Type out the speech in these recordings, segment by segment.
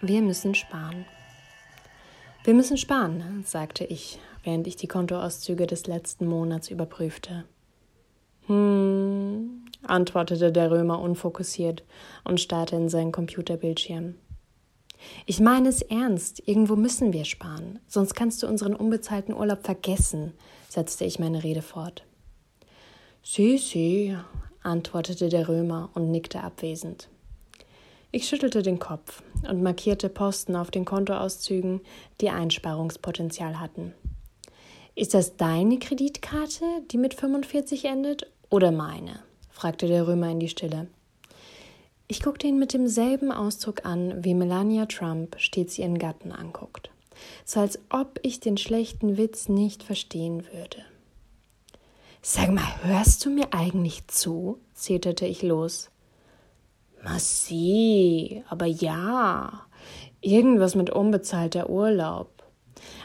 Wir müssen sparen. Wir müssen sparen, sagte ich, während ich die Kontoauszüge des letzten Monats überprüfte. Hm, antwortete der Römer unfokussiert und starrte in seinen Computerbildschirm. Ich meine es ernst, irgendwo müssen wir sparen, sonst kannst du unseren unbezahlten Urlaub vergessen, setzte ich meine Rede fort. Si, si, antwortete der Römer und nickte abwesend. Ich schüttelte den Kopf und markierte Posten auf den Kontoauszügen, die Einsparungspotenzial hatten. Ist das deine Kreditkarte, die mit 45 endet, oder meine? fragte der Römer in die Stille. Ich guckte ihn mit demselben Ausdruck an, wie Melania Trump stets ihren Gatten anguckt. So als ob ich den schlechten Witz nicht verstehen würde. Sag mal, hörst du mir eigentlich zu? zeterte ich los. Massi, aber ja. Irgendwas mit unbezahlter Urlaub.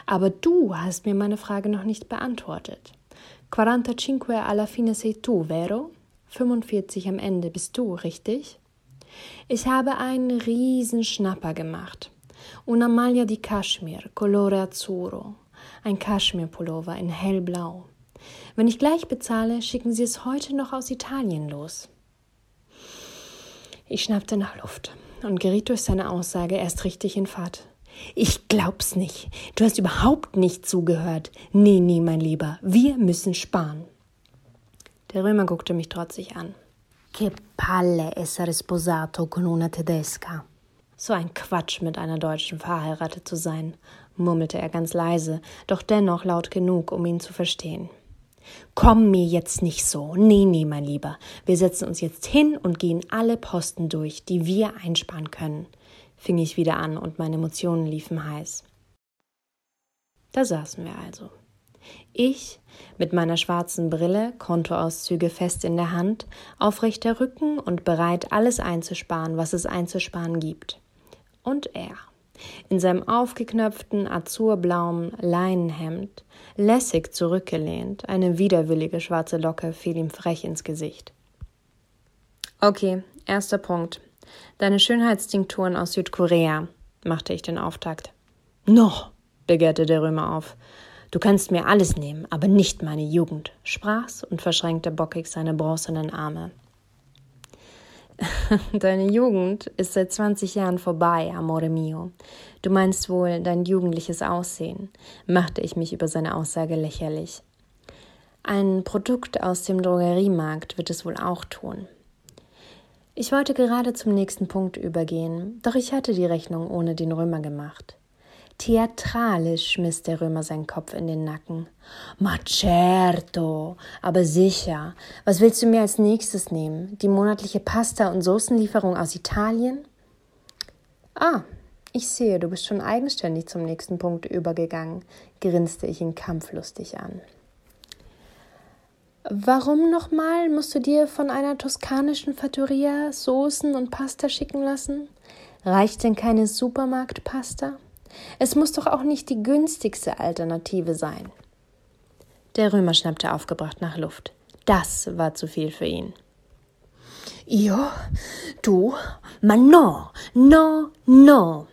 Aber du hast mir meine Frage noch nicht beantwortet. 45 alla fine sei tu, vero? 45 am Ende bist du, richtig? Ich habe einen riesen Schnapper gemacht. Una maglia di Kaschmir, colore azzurro. Ein Kaschmirpullover in hellblau. Wenn ich gleich bezahle, schicken Sie es heute noch aus Italien los. Ich schnappte nach Luft und geriet durch seine Aussage erst richtig in Fahrt. Ich glaub's nicht. Du hast überhaupt nicht zugehört. Nee, nee, mein Lieber, wir müssen sparen. Der Römer guckte mich trotzig an. Che palle essere sposato con una tedesca. So ein Quatsch, mit einer Deutschen verheiratet zu sein, murmelte er ganz leise, doch dennoch laut genug, um ihn zu verstehen. Komm mir jetzt nicht so. Nee, nee, mein Lieber. Wir setzen uns jetzt hin und gehen alle Posten durch, die wir einsparen können, fing ich wieder an und meine Emotionen liefen heiß. Da saßen wir also. Ich mit meiner schwarzen Brille, Kontoauszüge fest in der Hand, aufrechter Rücken und bereit, alles einzusparen, was es einzusparen gibt. Und er in seinem aufgeknöpften azurblauen Leinenhemd, lässig zurückgelehnt, eine widerwillige schwarze Locke fiel ihm frech ins Gesicht. Okay, erster Punkt. Deine Schönheitstinkturen aus Südkorea, machte ich den Auftakt. Noch, begehrte der Römer auf. Du kannst mir alles nehmen, aber nicht meine Jugend, sprach's und verschränkte bockig seine bronzenen Arme. Deine Jugend ist seit 20 Jahren vorbei, amore mio. Du meinst wohl dein jugendliches Aussehen, machte ich mich über seine Aussage lächerlich. Ein Produkt aus dem Drogeriemarkt wird es wohl auch tun. Ich wollte gerade zum nächsten Punkt übergehen, doch ich hatte die Rechnung ohne den Römer gemacht. Theatralisch schmiss der Römer seinen Kopf in den Nacken. Ma certo, aber sicher. Was willst du mir als nächstes nehmen? Die monatliche Pasta- und Soßenlieferung aus Italien? Ah, ich sehe, du bist schon eigenständig zum nächsten Punkt übergegangen, grinste ich ihn kampflustig an. Warum nochmal musst du dir von einer toskanischen Fattoria Soßen und Pasta schicken lassen? Reicht denn keine Supermarktpasta? Es muss doch auch nicht die günstigste Alternative sein. Der Römer schnappte aufgebracht nach Luft. Das war zu viel für ihn. Io? Du? Ma no, no, no.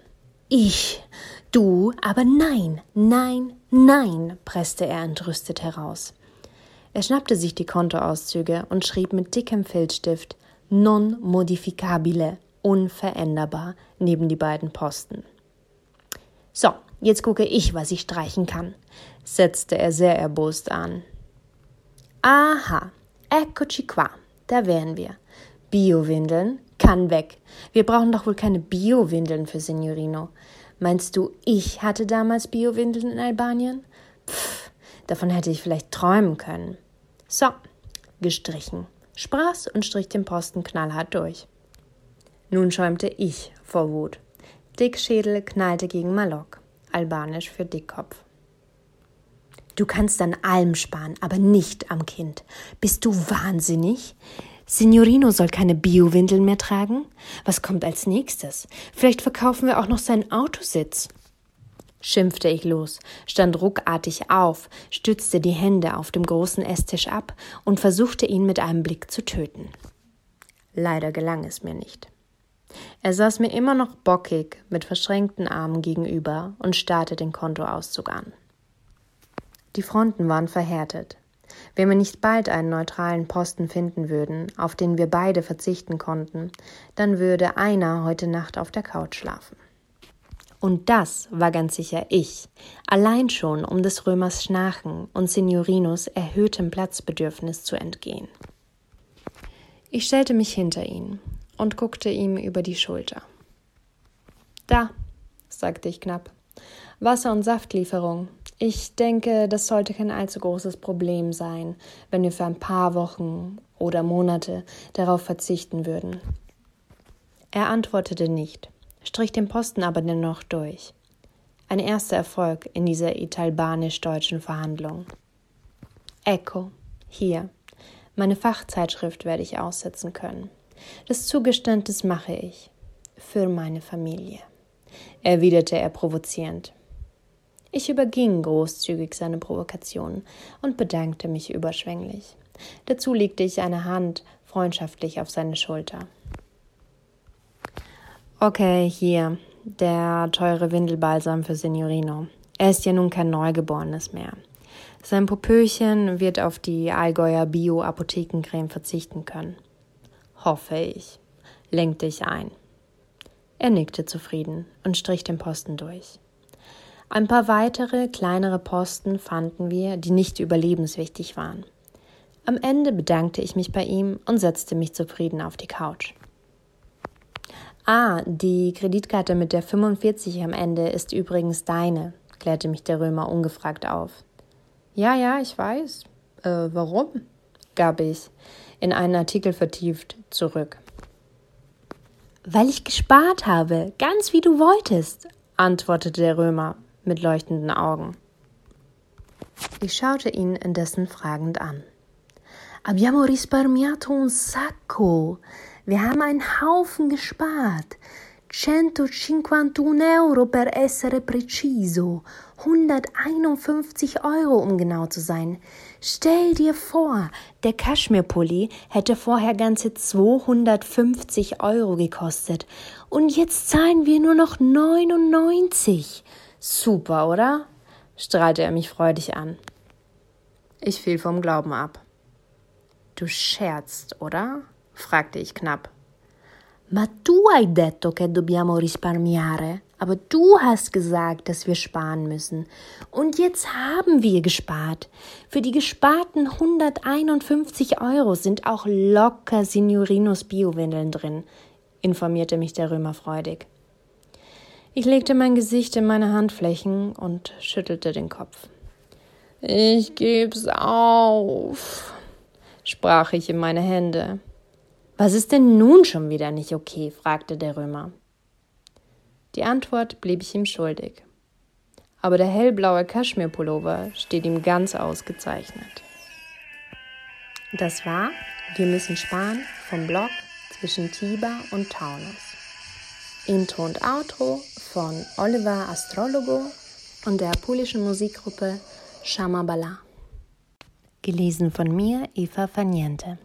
Ich, du, aber nein, nein, nein, presste er entrüstet heraus. Er schnappte sich die Kontoauszüge und schrieb mit dickem Filzstift non modificabile, unveränderbar, neben die beiden Posten. So, jetzt gucke ich, was ich streichen kann, setzte er sehr erbost an. Aha, eccoci qua, da wären wir. Bio-Windeln kann weg. Wir brauchen doch wohl keine Bio-Windeln für Signorino. Meinst du, ich hatte damals Bio-Windeln in Albanien? Pff, davon hätte ich vielleicht träumen können. So, gestrichen, sprach's und strich den Posten knallhart durch. Nun schäumte ich vor Wut. Dickschädel knallte gegen Malok, albanisch für Dickkopf. Du kannst an allem sparen, aber nicht am Kind. Bist du wahnsinnig? Signorino soll keine Bio-Windeln mehr tragen? Was kommt als nächstes? Vielleicht verkaufen wir auch noch seinen Autositz. Schimpfte ich los, stand ruckartig auf, stützte die Hände auf dem großen Esstisch ab und versuchte ihn mit einem Blick zu töten. Leider gelang es mir nicht. Er saß mir immer noch bockig mit verschränkten Armen gegenüber und starrte den Kontoauszug an. Die Fronten waren verhärtet. Wenn wir nicht bald einen neutralen Posten finden würden, auf den wir beide verzichten konnten, dann würde einer heute Nacht auf der Couch schlafen. Und das war ganz sicher ich, allein schon um des Römers Schnarchen und Signorinos erhöhtem Platzbedürfnis zu entgehen. Ich stellte mich hinter ihn und guckte ihm über die Schulter. Da, sagte ich knapp. Wasser- und Saftlieferung. Ich denke, das sollte kein allzu großes Problem sein, wenn wir für ein paar Wochen oder Monate darauf verzichten würden. Er antwortete nicht, strich den Posten aber dennoch durch. Ein erster Erfolg in dieser italbanisch-deutschen Verhandlung. Ecco, hier. Meine Fachzeitschrift werde ich aussetzen können. Das Zugeständnis mache ich. Für meine Familie, erwiderte er provozierend. Ich überging großzügig seine Provokation und bedankte mich überschwänglich. Dazu legte ich eine Hand freundschaftlich auf seine Schulter. Okay, hier, der teure Windelbalsam für Signorino. Er ist ja nun kein Neugeborenes mehr. Sein Popöchen wird auf die Allgäuer Bio-Apothekencreme verzichten können. Hoffe ich, lenkte ich ein. Er nickte zufrieden und strich den Posten durch. Ein paar weitere, kleinere Posten fanden wir, die nicht überlebenswichtig waren. Am Ende bedankte ich mich bei ihm und setzte mich zufrieden auf die Couch. Ah, die Kreditkarte mit der 45 am Ende ist übrigens deine, klärte mich der Römer ungefragt auf. Ja, ja, ich weiß. Äh, warum? gab ich, in einen Artikel vertieft, zurück. Weil ich gespart habe, ganz wie du wolltest, antwortete der Römer mit leuchtenden Augen. Ich schaute ihn indessen fragend an. Abbiamo risparmiato un sacco. Wir haben einen Haufen gespart. 151 Euro per essere preciso. 151 Euro, um genau zu sein. Stell dir vor, der Kaschmirpulli hätte vorher ganze 250 Euro gekostet. Und jetzt zahlen wir nur noch 99. Super, oder? strahlte er mich freudig an. Ich fiel vom Glauben ab. Du scherzt, oder? fragte ich knapp. Ma tu hai detto che dobbiamo risparmiare. Aber du hast gesagt, dass wir sparen müssen. Und jetzt haben wir gespart. Für die gesparten 151 Euro sind auch locker Signorinos Biowindeln drin, informierte mich der Römer freudig. Ich legte mein Gesicht in meine Handflächen und schüttelte den Kopf. Ich geb's auf, sprach ich in meine Hände. Was ist denn nun schon wieder nicht okay? fragte der Römer. Die Antwort blieb ich ihm schuldig. Aber der hellblaue Kaschmirpullover steht ihm ganz ausgezeichnet. Das war Wir müssen sparen vom Blog zwischen Tiber und Taunus. Intro und Outro von Oliver Astrologo und der polischen Musikgruppe Shamabala. Gelesen von mir, Eva Faniente.